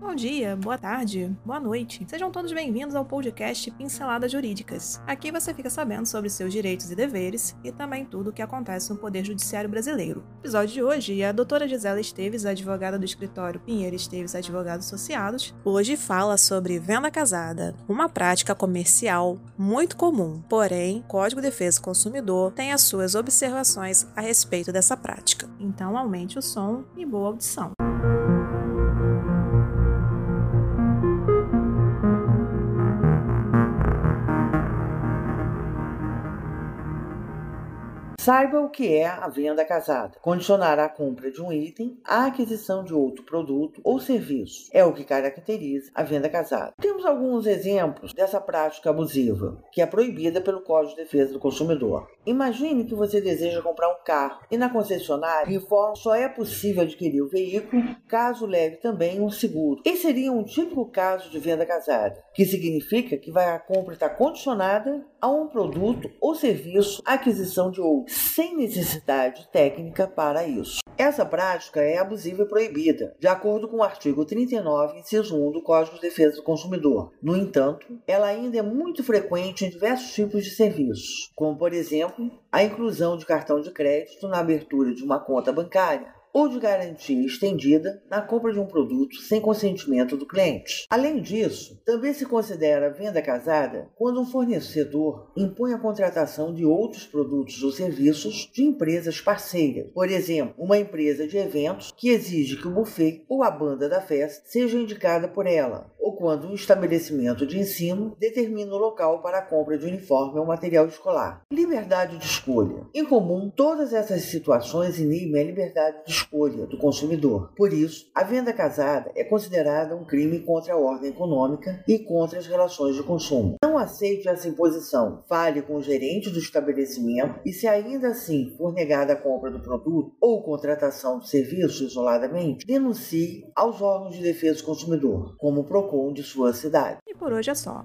Bom dia, boa tarde, boa noite. Sejam todos bem-vindos ao podcast Pinceladas Jurídicas. Aqui você fica sabendo sobre seus direitos e deveres e também tudo o que acontece no Poder Judiciário Brasileiro. No episódio de hoje, a doutora Gisela Esteves, advogada do escritório Pinheiro Esteves Advogados Associados, hoje fala sobre venda casada, uma prática comercial muito comum. Porém, o Código de Defesa do Consumidor tem as suas observações a respeito dessa prática. Então, aumente o som e boa audição. Saiba o que é a venda casada. Condicionar a compra de um item à aquisição de outro produto ou serviço. É o que caracteriza a venda casada. Temos alguns exemplos dessa prática abusiva, que é proibida pelo Código de Defesa do Consumidor. Imagine que você deseja comprar um carro e na concessionária informa só é possível adquirir o veículo caso leve também um seguro. Esse seria um típico caso de venda casada, que significa que a compra está condicionada a um produto ou serviço, aquisição de outro sem necessidade técnica para isso. Essa prática é abusiva e proibida, de acordo com o artigo 39, inciso 1 do Código de Defesa do Consumidor. No entanto, ela ainda é muito frequente em diversos tipos de serviços, como, por exemplo, a inclusão de cartão de crédito na abertura de uma conta bancária, ou de garantia estendida na compra de um produto sem consentimento do cliente. Além disso, também se considera venda casada quando um fornecedor impõe a contratação de outros produtos ou serviços de empresas parceiras. Por exemplo, uma empresa de eventos que exige que o buffet ou a banda da festa seja indicada por ela, ou quando um estabelecimento de ensino determina o local para a compra de uniforme ou material escolar. Liberdade de escolha. Em comum, todas essas situações inibem a liberdade de escolha do consumidor. Por isso, a venda casada é considerada um crime contra a ordem econômica e contra as relações de consumo. Não aceite essa imposição. Fale com o gerente do estabelecimento e, se ainda assim for negada a compra do produto ou contratação de serviço isoladamente, denuncie aos órgãos de defesa do consumidor, como o PROCON de sua cidade. E por hoje é só.